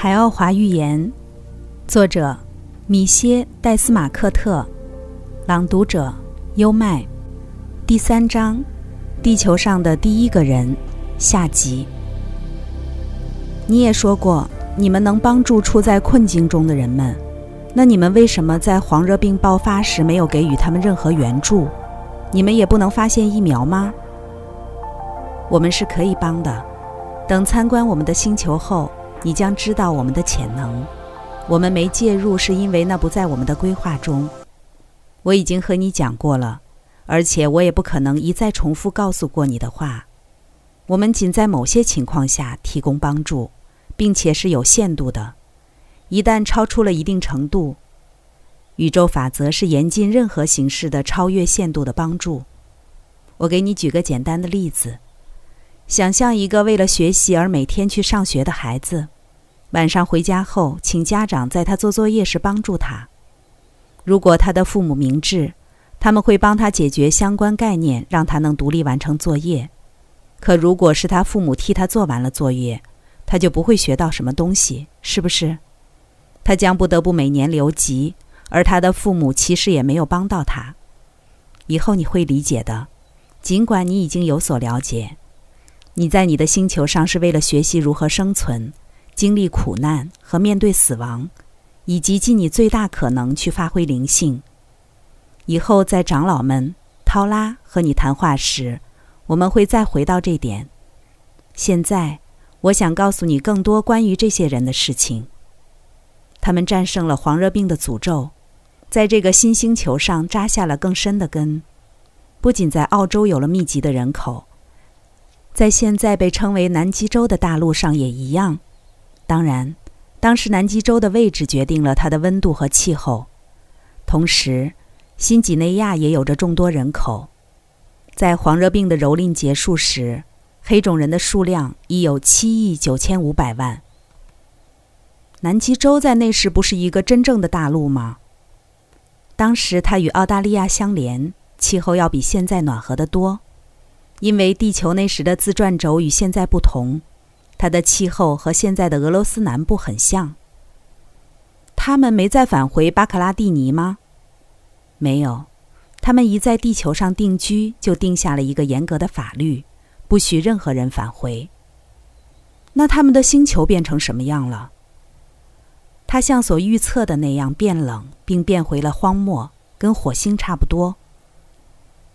海奥华寓言，作者米歇·戴斯马克特，朗读者优麦，第三章，地球上的第一个人，下集。你也说过，你们能帮助处在困境中的人们，那你们为什么在黄热病爆发时没有给予他们任何援助？你们也不能发现疫苗吗？我们是可以帮的。等参观我们的星球后。你将知道我们的潜能。我们没介入，是因为那不在我们的规划中。我已经和你讲过了，而且我也不可能一再重复告诉过你的话。我们仅在某些情况下提供帮助，并且是有限度的。一旦超出了一定程度，宇宙法则是严禁任何形式的超越限度的帮助。我给你举个简单的例子。想象一个为了学习而每天去上学的孩子，晚上回家后，请家长在他做作业时帮助他。如果他的父母明智，他们会帮他解决相关概念，让他能独立完成作业。可如果是他父母替他做完了作业，他就不会学到什么东西，是不是？他将不得不每年留级，而他的父母其实也没有帮到他。以后你会理解的，尽管你已经有所了解。你在你的星球上是为了学习如何生存、经历苦难和面对死亡，以及尽你最大可能去发挥灵性。以后在长老们、涛拉和你谈话时，我们会再回到这点。现在，我想告诉你更多关于这些人的事情。他们战胜了黄热病的诅咒，在这个新星球上扎下了更深的根，不仅在澳洲有了密集的人口。在现在被称为南极洲的大陆上也一样。当然，当时南极洲的位置决定了它的温度和气候。同时，新几内亚也有着众多人口。在黄热病的蹂躏结束时，黑种人的数量已有七亿九千五百万。南极洲在那时不是一个真正的大陆吗？当时它与澳大利亚相连，气候要比现在暖和得多。因为地球那时的自转轴与现在不同，它的气候和现在的俄罗斯南部很像。他们没再返回巴克拉蒂尼吗？没有，他们一在地球上定居，就定下了一个严格的法律，不许任何人返回。那他们的星球变成什么样了？它像所预测的那样变冷，并变回了荒漠，跟火星差不多。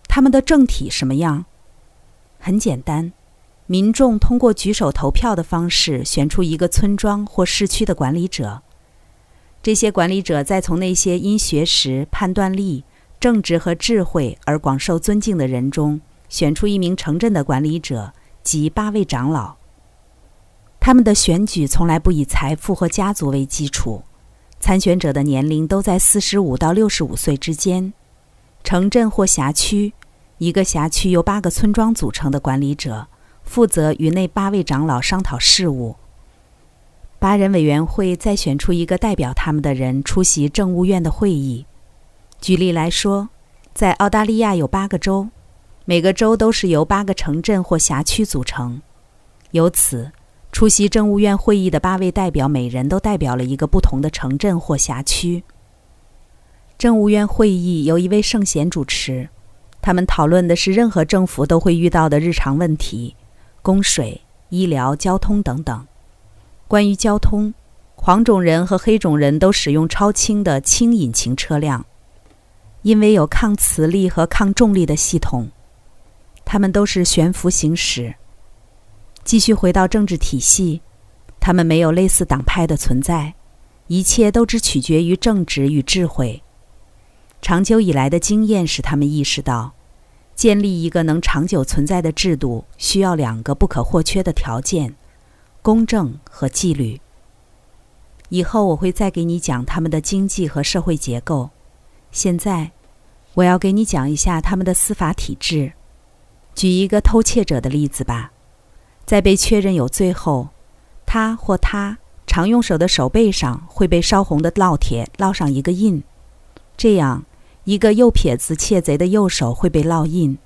他们的政体什么样？很简单，民众通过举手投票的方式选出一个村庄或市区的管理者。这些管理者再从那些因学识、判断力、正直和智慧而广受尊敬的人中选出一名城镇的管理者及八位长老。他们的选举从来不以财富和家族为基础，参选者的年龄都在四十五到六十五岁之间。城镇或辖区。一个辖区由八个村庄组成的管理者负责与那八位长老商讨事务。八人委员会再选出一个代表他们的人出席政务院的会议。举例来说，在澳大利亚有八个州，每个州都是由八个城镇或辖区组成。由此，出席政务院会议的八位代表每人都代表了一个不同的城镇或辖区。政务院会议由一位圣贤主持。他们讨论的是任何政府都会遇到的日常问题，供水、医疗、交通等等。关于交通，黄种人和黑种人都使用超轻的轻引擎车辆，因为有抗磁力和抗重力的系统。他们都是悬浮行驶。继续回到政治体系，他们没有类似党派的存在，一切都只取决于正直与智慧。长久以来的经验使他们意识到，建立一个能长久存在的制度需要两个不可或缺的条件：公正和纪律。以后我会再给你讲他们的经济和社会结构。现在，我要给你讲一下他们的司法体制。举一个偷窃者的例子吧，在被确认有罪后，他或她常用手的手背上会被烧红的烙铁烙上一个印，这样。一个右撇子窃贼的右手会被烙印，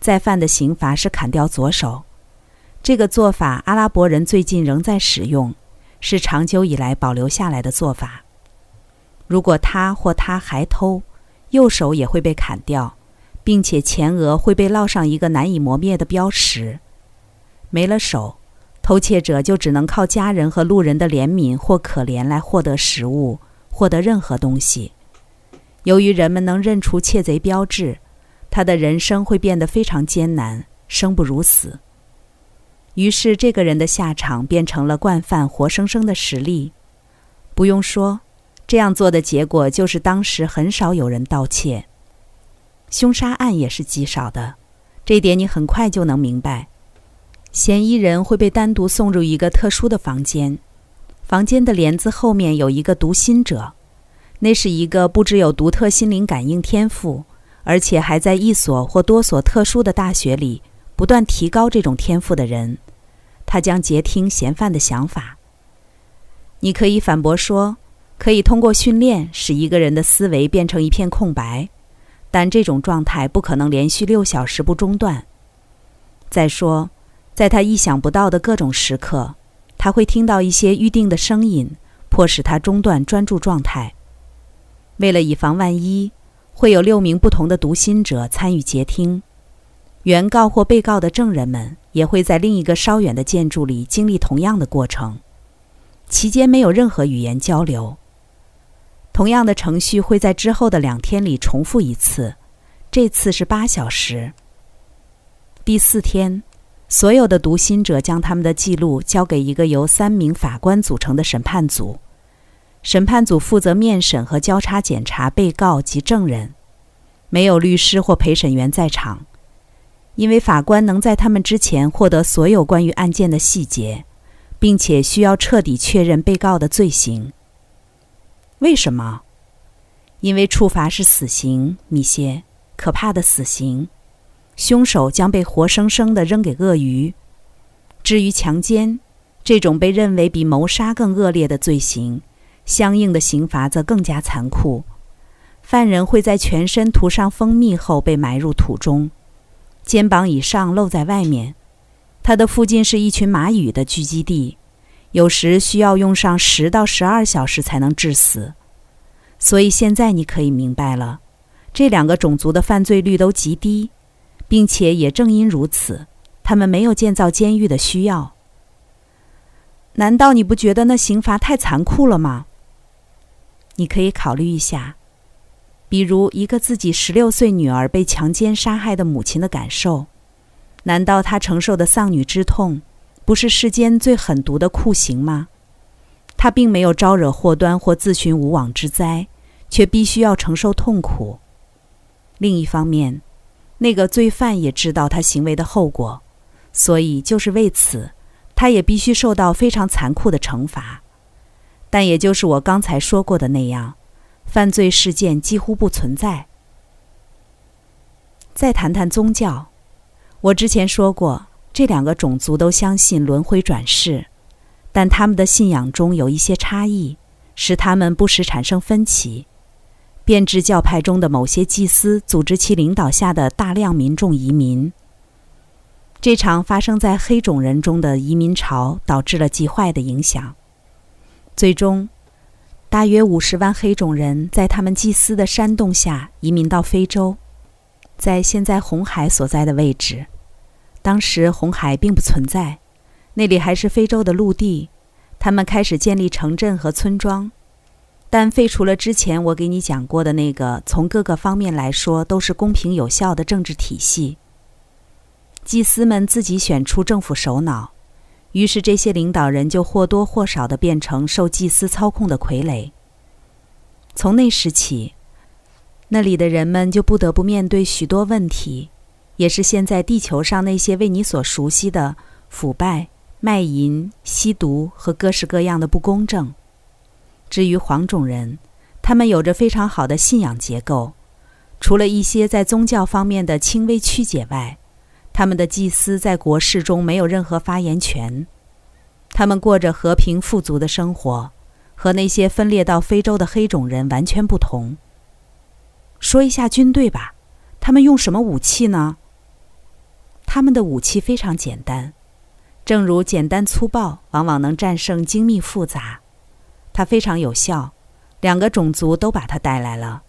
再犯的刑罚是砍掉左手。这个做法阿拉伯人最近仍在使用，是长久以来保留下来的做法。如果他或他还偷，右手也会被砍掉，并且前额会被烙上一个难以磨灭的标识。没了手，偷窃者就只能靠家人和路人的怜悯或可怜来获得食物，获得任何东西。由于人们能认出窃贼标志，他的人生会变得非常艰难，生不如死。于是，这个人的下场变成了惯犯活生生的实例。不用说，这样做的结果就是当时很少有人盗窃，凶杀案也是极少的。这点你很快就能明白。嫌疑人会被单独送入一个特殊的房间，房间的帘子后面有一个读心者，那是一个不只有独特心灵感应天赋，而且还在一所或多所特殊的大学里。不断提高这种天赋的人，他将截听嫌犯的想法。你可以反驳说，可以通过训练使一个人的思维变成一片空白，但这种状态不可能连续六小时不中断。再说，在他意想不到的各种时刻，他会听到一些预定的声音，迫使他中断专注状态。为了以防万一，会有六名不同的读心者参与接听。原告或被告的证人们也会在另一个稍远的建筑里经历同样的过程，期间没有任何语言交流。同样的程序会在之后的两天里重复一次，这次是八小时。第四天，所有的读心者将他们的记录交给一个由三名法官组成的审判组，审判组负责面审和交叉检查被告及证人，没有律师或陪审员在场。因为法官能在他们之前获得所有关于案件的细节，并且需要彻底确认被告的罪行。为什么？因为处罚是死刑，米歇，可怕的死刑，凶手将被活生生的扔给鳄鱼。至于强奸，这种被认为比谋杀更恶劣的罪行，相应的刑罚则更加残酷。犯人会在全身涂上蜂蜜后被埋入土中。肩膀以上露在外面，它的附近是一群蚂蚁的聚集地，有时需要用上十到十二小时才能致死。所以现在你可以明白了，这两个种族的犯罪率都极低，并且也正因如此，他们没有建造监狱的需要。难道你不觉得那刑罚太残酷了吗？你可以考虑一下。比如，一个自己十六岁女儿被强奸杀害的母亲的感受，难道她承受的丧女之痛，不是世间最狠毒的酷刑吗？她并没有招惹祸端或自寻无妄之灾，却必须要承受痛苦。另一方面，那个罪犯也知道他行为的后果，所以就是为此，他也必须受到非常残酷的惩罚。但也就是我刚才说过的那样。犯罪事件几乎不存在。再谈谈宗教，我之前说过，这两个种族都相信轮回转世，但他们的信仰中有一些差异，使他们不时产生分歧。变质教派中的某些祭司组织其领导下的大量民众移民。这场发生在黑种人中的移民潮导致了极坏的影响，最终。大约五十万黑种人在他们祭司的煽动下移民到非洲，在现在红海所在的位置。当时红海并不存在，那里还是非洲的陆地。他们开始建立城镇和村庄，但废除了之前我给你讲过的那个从各个方面来说都是公平有效的政治体系。祭司们自己选出政府首脑。于是，这些领导人就或多或少地变成受祭司操控的傀儡。从那时起，那里的人们就不得不面对许多问题，也是现在地球上那些为你所熟悉的腐败、卖淫、吸毒和各式各样的不公正。至于黄种人，他们有着非常好的信仰结构，除了一些在宗教方面的轻微曲解外。他们的祭司在国事中没有任何发言权，他们过着和平富足的生活，和那些分裂到非洲的黑种人完全不同。说一下军队吧，他们用什么武器呢？他们的武器非常简单，正如简单粗暴往往能战胜精密复杂，它非常有效。两个种族都把它带来了，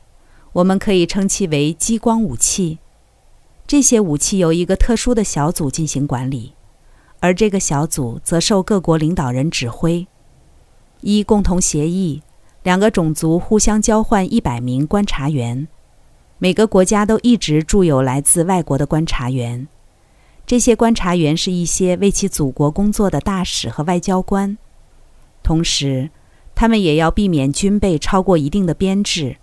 我们可以称其为激光武器。这些武器由一个特殊的小组进行管理，而这个小组则受各国领导人指挥。依共同协议，两个种族互相交换一百名观察员，每个国家都一直驻有来自外国的观察员。这些观察员是一些为其祖国工作的大使和外交官，同时，他们也要避免军备超过一定的编制。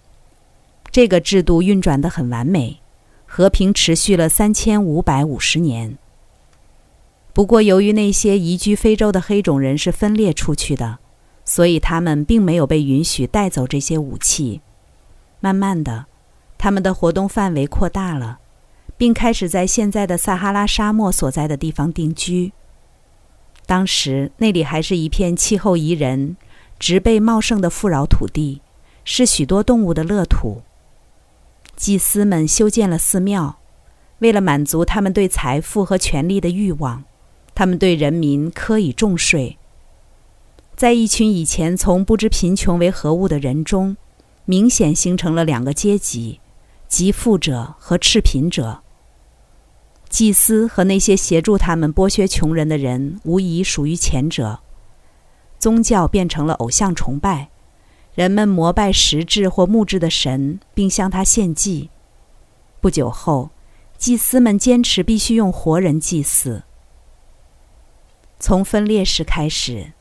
这个制度运转得很完美，和平持续了三千五百五十年。不过，由于那些移居非洲的黑种人是分裂出去的，所以他们并没有被允许带走这些武器。慢慢的，他们的活动范围扩大了。并开始在现在的撒哈拉沙漠所在的地方定居。当时那里还是一片气候宜人、植被茂盛的富饶土地，是许多动物的乐土。祭司们修建了寺庙，为了满足他们对财富和权力的欲望，他们对人民苛以重税。在一群以前从不知贫穷为何物的人中，明显形成了两个阶级：极富者和赤贫者。祭司和那些协助他们剥削穷人的人，无疑属于前者。宗教变成了偶像崇拜，人们膜拜石质或木质的神，并向他献祭。不久后，祭司们坚持必须用活人祭祀。从分裂时开始，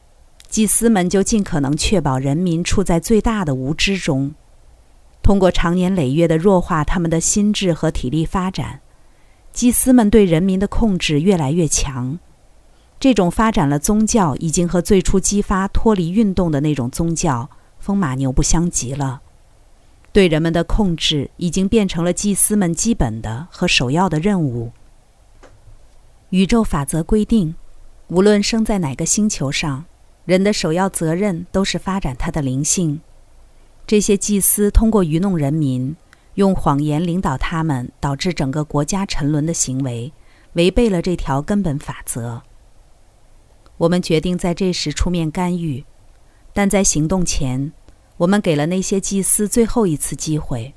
祭司们就尽可能确保人民处在最大的无知中，通过长年累月的弱化他们的心智和体力发展。祭司们对人民的控制越来越强，这种发展了宗教已经和最初激发脱离运动的那种宗教风马牛不相及了。对人们的控制已经变成了祭司们基本的和首要的任务。宇宙法则规定，无论生在哪个星球上，人的首要责任都是发展他的灵性。这些祭司通过愚弄人民。用谎言领导他们，导致整个国家沉沦的行为，违背了这条根本法则。我们决定在这时出面干预，但在行动前，我们给了那些祭司最后一次机会。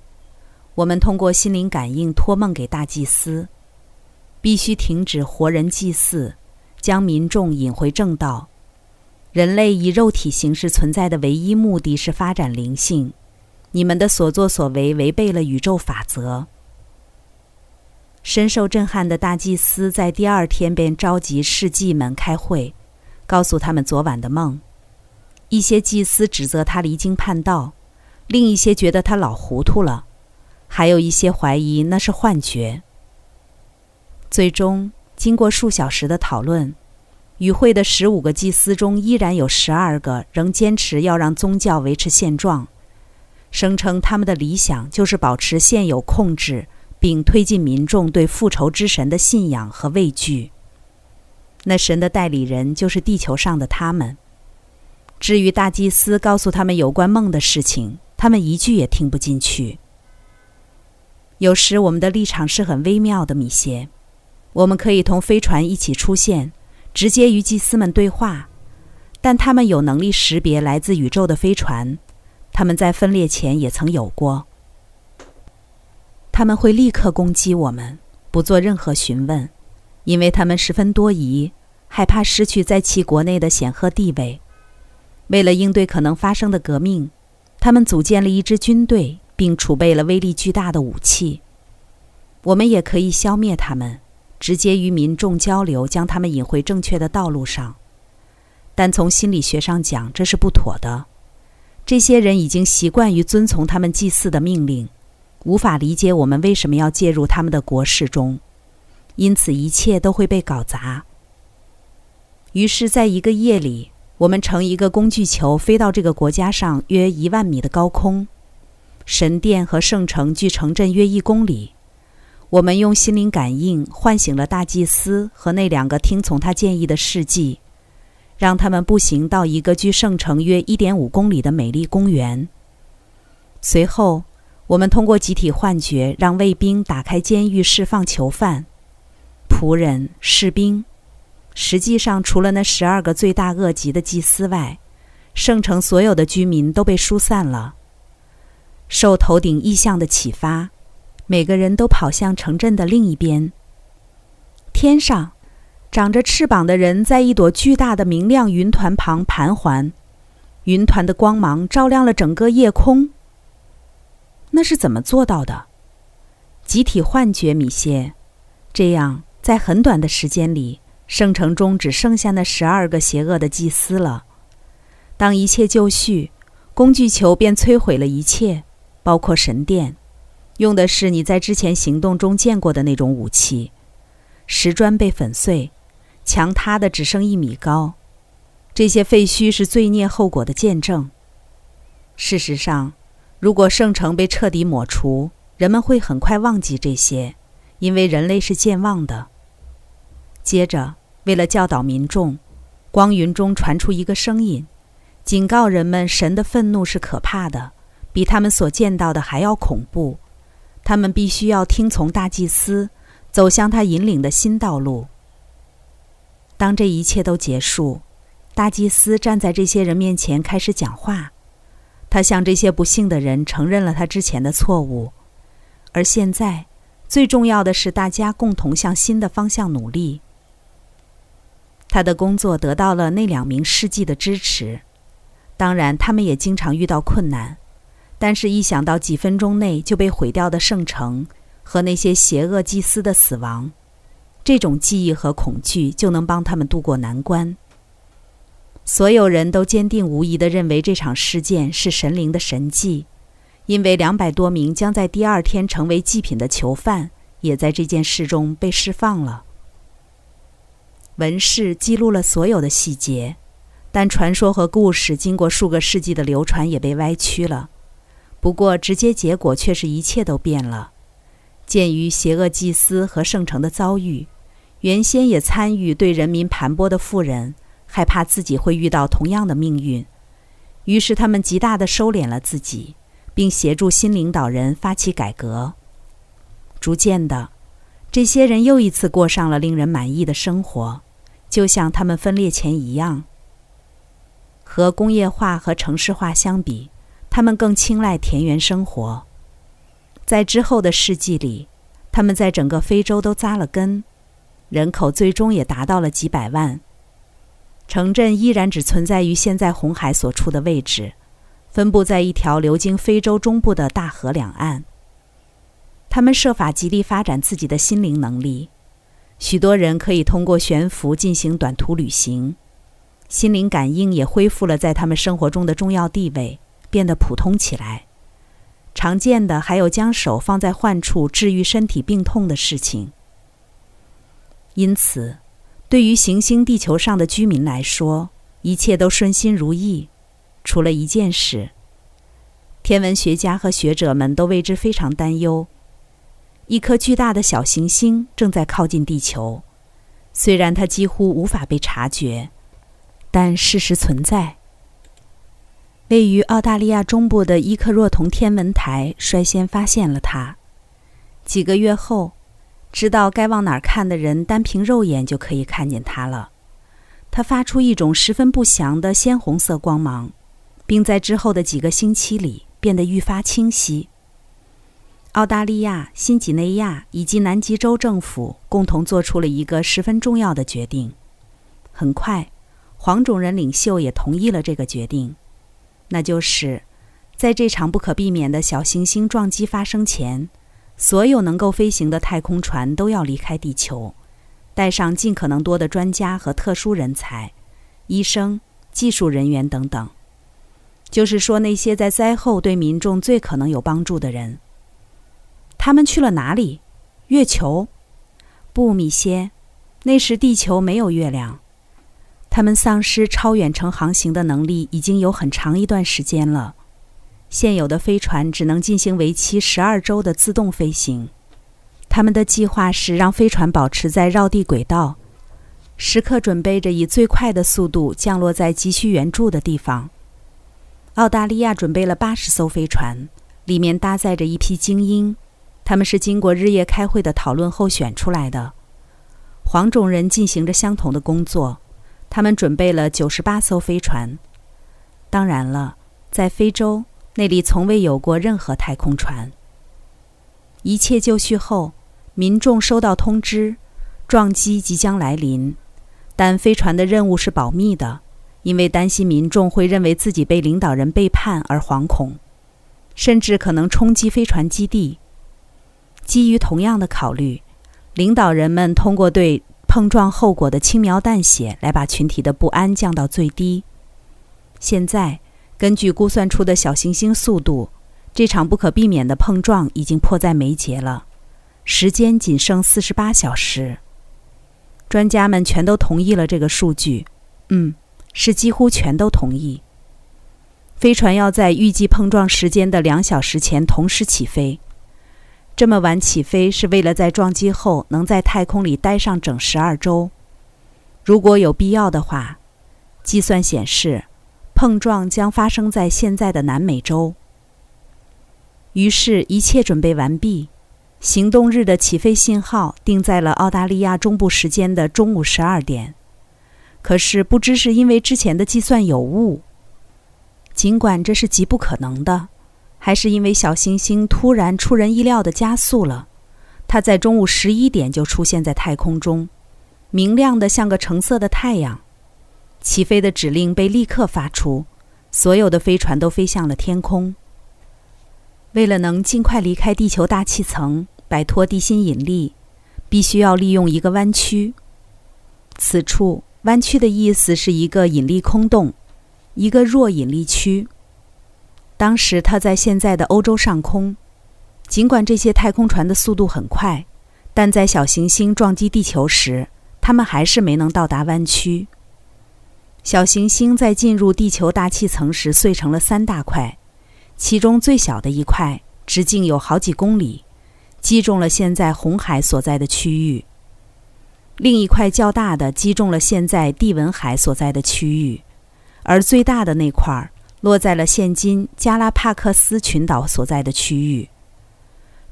我们通过心灵感应托梦给大祭司，必须停止活人祭祀，将民众引回正道。人类以肉体形式存在的唯一目的是发展灵性。你们的所作所为违背了宇宙法则。深受震撼的大祭司在第二天便召集侍祭们开会，告诉他们昨晚的梦。一些祭司指责他离经叛道，另一些觉得他老糊涂了，还有一些怀疑那是幻觉。最终，经过数小时的讨论，与会的十五个祭司中，依然有十二个仍坚持要让宗教维持现状。声称他们的理想就是保持现有控制，并推进民众对复仇之神的信仰和畏惧。那神的代理人就是地球上的他们。至于大祭司告诉他们有关梦的事情，他们一句也听不进去。有时我们的立场是很微妙的，米歇。我们可以同飞船一起出现，直接与祭司们对话，但他们有能力识别来自宇宙的飞船。他们在分裂前也曾有过。他们会立刻攻击我们，不做任何询问，因为他们十分多疑，害怕失去在其国内的显赫地位。为了应对可能发生的革命，他们组建了一支军队，并储备了威力巨大的武器。我们也可以消灭他们，直接与民众交流，将他们引回正确的道路上。但从心理学上讲，这是不妥的。这些人已经习惯于遵从他们祭祀的命令，无法理解我们为什么要介入他们的国事中，因此一切都会被搞砸。于是，在一个夜里，我们乘一个工具球飞到这个国家上约一万米的高空，神殿和圣城距城镇约一公里。我们用心灵感应唤醒了大祭司和那两个听从他建议的事迹。让他们步行到一个距圣城约一点五公里的美丽公园。随后，我们通过集体幻觉让卫兵打开监狱，释放囚犯、仆人、士兵。实际上除了那十二个罪大恶极的祭司外，圣城所有的居民都被疏散了。受头顶异象的启发，每个人都跑向城镇的另一边。天上，长着翅膀的人在一朵巨大的明亮云团旁盘桓，云团的光芒照亮了整个夜空。那是怎么做到的？集体幻觉，米歇。这样，在很短的时间里，圣城中只剩下那十二个邪恶的祭司了。当一切就绪，工具球便摧毁了一切，包括神殿。用的是你在之前行动中见过的那种武器。石砖被粉碎，墙塌的只剩一米高。这些废墟是罪孽后果的见证。事实上。如果圣城被彻底抹除，人们会很快忘记这些，因为人类是健忘的。接着，为了教导民众，光云中传出一个声音，警告人们：神的愤怒是可怕的，比他们所见到的还要恐怖。他们必须要听从大祭司，走向他引领的新道路。当这一切都结束，大祭司站在这些人面前开始讲话。他向这些不幸的人承认了他之前的错误，而现在，最重要的是大家共同向新的方向努力。他的工作得到了那两名世纪的支持，当然，他们也经常遇到困难，但是，一想到几分钟内就被毁掉的圣城和那些邪恶祭司的死亡，这种记忆和恐惧就能帮他们渡过难关。所有人都坚定无疑地认为这场事件是神灵的神迹，因为两百多名将在第二天成为祭品的囚犯也在这件事中被释放了。文士记录了所有的细节，但传说和故事经过数个世纪的流传也被歪曲了。不过，直接结果却是一切都变了。鉴于邪恶祭司和圣城的遭遇，原先也参与对人民盘剥的富人。害怕自己会遇到同样的命运，于是他们极大地收敛了自己，并协助新领导人发起改革。逐渐的，这些人又一次过上了令人满意的生活，就像他们分裂前一样。和工业化和城市化相比，他们更青睐田园生活。在之后的世纪里，他们在整个非洲都扎了根，人口最终也达到了几百万。城镇依然只存在于现在红海所处的位置，分布在一条流经非洲中部的大河两岸。他们设法极力发展自己的心灵能力，许多人可以通过悬浮进行短途旅行，心灵感应也恢复了在他们生活中的重要地位，变得普通起来。常见的还有将手放在患处治愈身体病痛的事情。因此。对于行星地球上的居民来说，一切都顺心如意，除了一件事。天文学家和学者们都为之非常担忧：一颗巨大的小行星正在靠近地球。虽然它几乎无法被察觉，但事实存在。位于澳大利亚中部的伊克若同天文台率先发现了它。几个月后。知道该往哪儿看的人，单凭肉眼就可以看见它了。它发出一种十分不祥的鲜红色光芒，并在之后的几个星期里变得愈发清晰。澳大利亚、新几内亚以及南极洲政府共同做出了一个十分重要的决定。很快，黄种人领袖也同意了这个决定，那就是在这场不可避免的小行星撞击发生前。所有能够飞行的太空船都要离开地球，带上尽可能多的专家和特殊人才，医生、技术人员等等。就是说，那些在灾后对民众最可能有帮助的人。他们去了哪里？月球？不，米歇，那时地球没有月亮。他们丧失超远程航行的能力已经有很长一段时间了。现有的飞船只能进行为期十二周的自动飞行。他们的计划是让飞船保持在绕地轨道，时刻准备着以最快的速度降落在急需援助的地方。澳大利亚准备了八十艘飞船，里面搭载着一批精英，他们是经过日夜开会的讨论后选出来的。黄种人进行着相同的工作，他们准备了九十八艘飞船。当然了，在非洲那里从未有过任何太空船。一切就绪后，民众收到通知，撞击即将来临，但飞船的任务是保密的，因为担心民众会认为自己被领导人背叛而惶恐，甚至可能冲击飞船基地。基于同样的考虑，领导人们通过对碰撞后果的轻描淡写来把群体的不安降到最低。现在，根据估算出的小行星速度，这场不可避免的碰撞已经迫在眉睫了。时间仅剩四十八小时。专家们全都同意了这个数据。嗯，是几乎全都同意。飞船要在预计碰撞时间的两小时前同时起飞。这么晚起飞是为了在撞击后能在太空里待上整十二周。如果有必要的话，计算显示，碰撞将发生在现在的南美洲。于是，一切准备完毕，行动日的起飞信号定在了澳大利亚中部时间的中午十二点。可是，不知是因为之前的计算有误，尽管这是极不可能的。还是因为小行星突然出人意料地加速了，它在中午十一点就出现在太空中，明亮的像个橙色的太阳。起飞的指令被立刻发出，所有的飞船都飞向了天空。为了能尽快离开地球大气层，摆脱地心引力，必须要利用一个弯曲。此处“弯曲”的意思是一个引力空洞，一个弱引力区。当时它在现在的欧洲上空，尽管这些太空船的速度很快，但在小行星撞击地球时，它们还是没能到达弯曲。小行星在进入地球大气层时碎成了三大块，其中最小的一块直径有好几公里，击中了现在红海所在的区域；另一块较大的击中了现在地文海所在的区域，而最大的那块儿。落在了现今加拉帕克斯群岛所在的区域。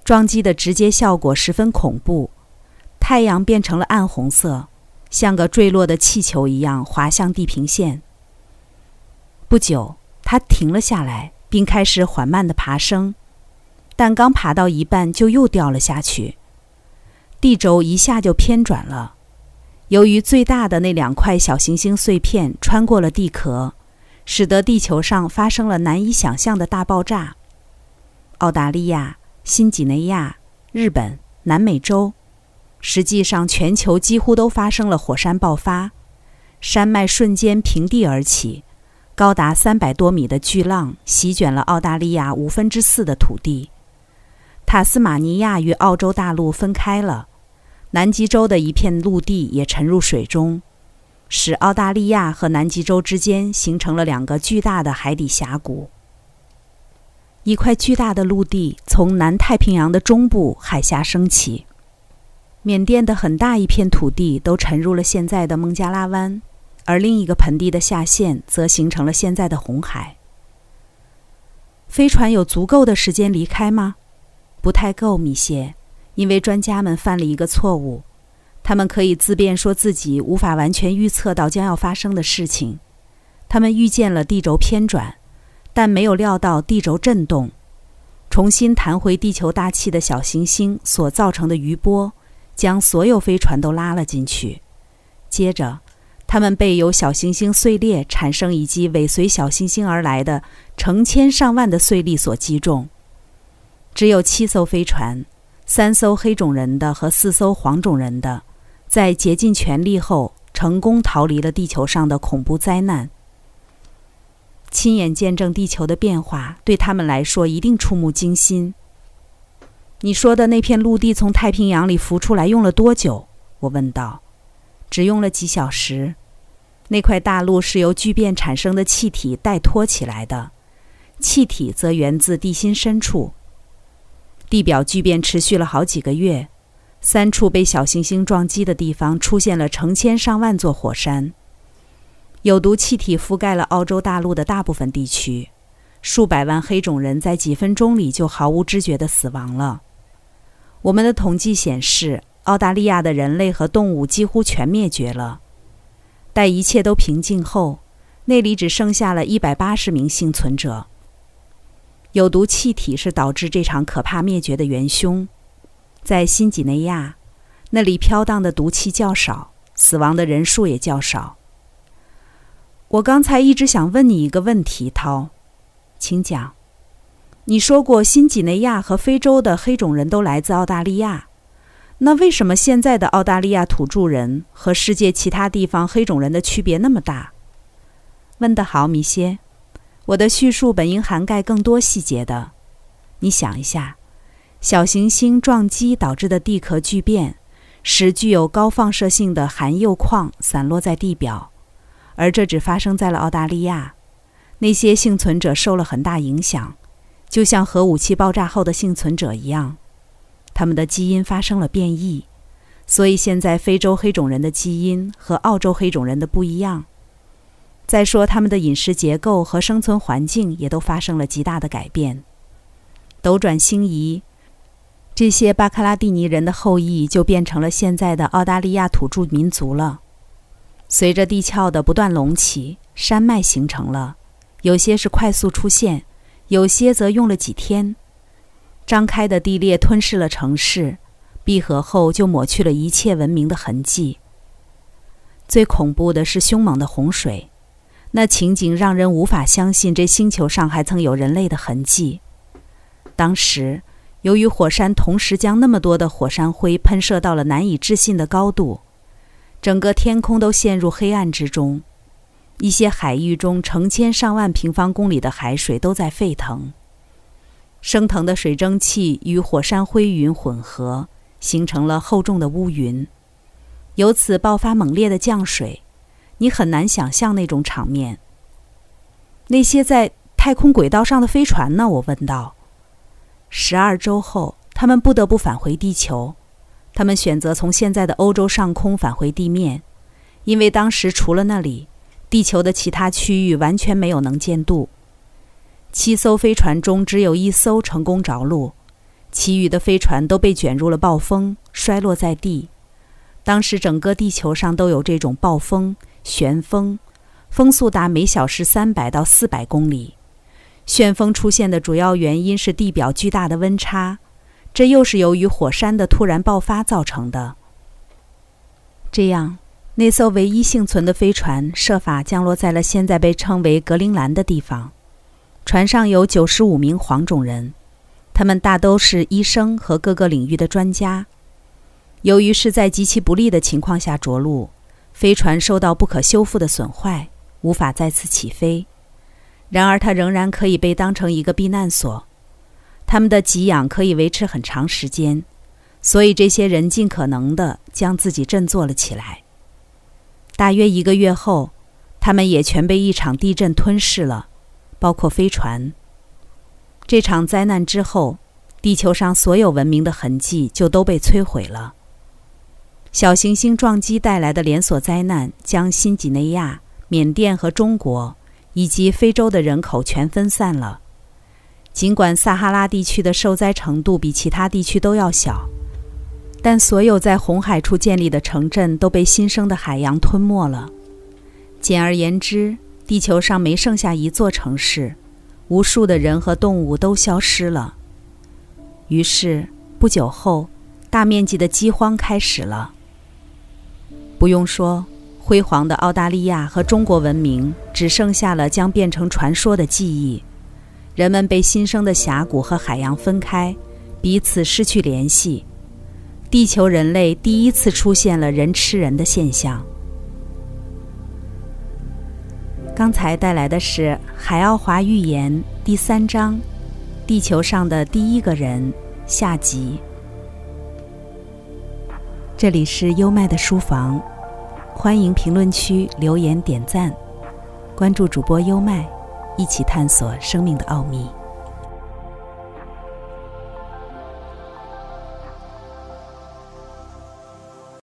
撞击的直接效果十分恐怖，太阳变成了暗红色，像个坠落的气球一样滑向地平线。不久，它停了下来，并开始缓慢的爬升，但刚爬到一半就又掉了下去。地轴一下就偏转了，由于最大的那两块小行星碎片穿过了地壳。使得地球上发生了难以想象的大爆炸。澳大利亚、新几内亚、日本、南美洲，实际上全球几乎都发生了火山爆发，山脉瞬间平地而起，高达三百多米的巨浪席卷了澳大利亚五分之四的土地。塔斯马尼亚与澳洲大陆分开了，南极洲的一片陆地也沉入水中。使澳大利亚和南极洲之间形成了两个巨大的海底峡谷。一块巨大的陆地从南太平洋的中部海峡升起，缅甸的很大一片土地都沉入了现在的孟加拉湾，而另一个盆地的下陷则形成了现在的红海。飞船有足够的时间离开吗？不太够，米歇，因为专家们犯了一个错误。他们可以自辩说自己无法完全预测到将要发生的事情。他们预见了地轴偏转，但没有料到地轴震动，重新弹回地球大气的小行星所造成的余波，将所有飞船都拉了进去。接着，他们被由小行星碎裂产生以及尾随小行星而来的成千上万的碎粒所击中。只有七艘飞船，三艘黑种人的和四艘黄种人的。在竭尽全力后，成功逃离了地球上的恐怖灾难。亲眼见证地球的变化，对他们来说一定触目惊心。你说的那片陆地从太平洋里浮出来用了多久？我问道。只用了几小时。那块大陆是由巨变产生的气体带托起来的，气体则源自地心深处。地表巨变持续了好几个月。三处被小行星撞击的地方出现了成千上万座火山，有毒气体覆盖了澳洲大陆的大部分地区，数百万黑种人在几分钟里就毫无知觉地死亡了。我们的统计显示，澳大利亚的人类和动物几乎全灭绝了。待一切都平静后，那里只剩下了一百八十名幸存者。有毒气体是导致这场可怕灭绝的元凶。在新几内亚，那里飘荡的毒气较少，死亡的人数也较少。我刚才一直想问你一个问题，涛，请讲。你说过新几内亚和非洲的黑种人都来自澳大利亚，那为什么现在的澳大利亚土著人和世界其他地方黑种人的区别那么大？问得好，米歇。我的叙述本应涵盖更多细节的。你想一下，小行星撞击导致的地壳巨变，使具有高放射性的含铀矿散落在地表，而这只发生在了澳大利亚。那些幸存者受了很大影响，就像核武器爆炸后的幸存者一样，他们的基因发生了变异，所以现在非洲黑种人的基因和澳洲黑种人的不一样。再说，他们的饮食结构和生存环境也都发生了极大的改变。斗转星移，这些巴克拉蒂尼人的后裔就变成了现在的澳大利亚土著民族了。随着地壳的不断隆起，山脉形成了，有些是快速出现，有些则用了几天。张开的地裂吞噬了城市，闭合后就抹去了一切文明的痕迹。最恐怖的是凶猛的洪水。那情景让人无法相信，这星球上还曾有人类的痕迹。当时，由于火山同时将那么多的火山灰喷射到了难以置信的高度，整个天空都陷入黑暗之中。一些海域中成千上万平方公里的海水都在沸腾，升腾的水蒸气与火山灰云混合，形成了厚重的乌云，由此爆发猛烈的降水。你很难想象那种场面。那些在太空轨道上的飞船呢？我问道。十二周后，他们不得不返回地球。他们选择从现在的欧洲上空返回地面，因为当时除了那里，地球的其他区域完全没有能见度。七艘飞船中只有一艘成功着陆，其余的飞船都被卷入了暴风，摔落在地。当时整个地球上都有这种暴风。旋风，风速达每小时三百到四百公里。旋风出现的主要原因是地表巨大的温差，这又是由于火山的突然爆发造成的。这样，那艘唯一幸存的飞船设法降落在了现在被称为格陵兰的地方。船上有九十五名黄种人，他们大都是医生和各个领域的专家。由于是在极其不利的情况下着陆。飞船受到不可修复的损坏，无法再次起飞。然而，它仍然可以被当成一个避难所。他们的给养可以维持很长时间，所以这些人尽可能地将自己振作了起来。大约一个月后，他们也全被一场地震吞噬了，包括飞船。这场灾难之后，地球上所有文明的痕迹就都被摧毁了。小行星撞击带来的连锁灾难，将新几内亚、缅甸和中国以及非洲的人口全分散了。尽管撒哈拉地区的受灾程度比其他地区都要小，但所有在红海处建立的城镇都被新生的海洋吞没了。简而言之，地球上没剩下一座城市，无数的人和动物都消失了。于是，不久后，大面积的饥荒开始了。不用说，辉煌的澳大利亚和中国文明只剩下了将变成传说的记忆。人们被新生的峡谷和海洋分开，彼此失去联系。地球人类第一次出现了人吃人的现象。刚才带来的是《海奥华寓言》第三章《地球上的第一个人》下集。这里是优麦的书房，欢迎评论区留言点赞，关注主播优麦，一起探索生命的奥秘。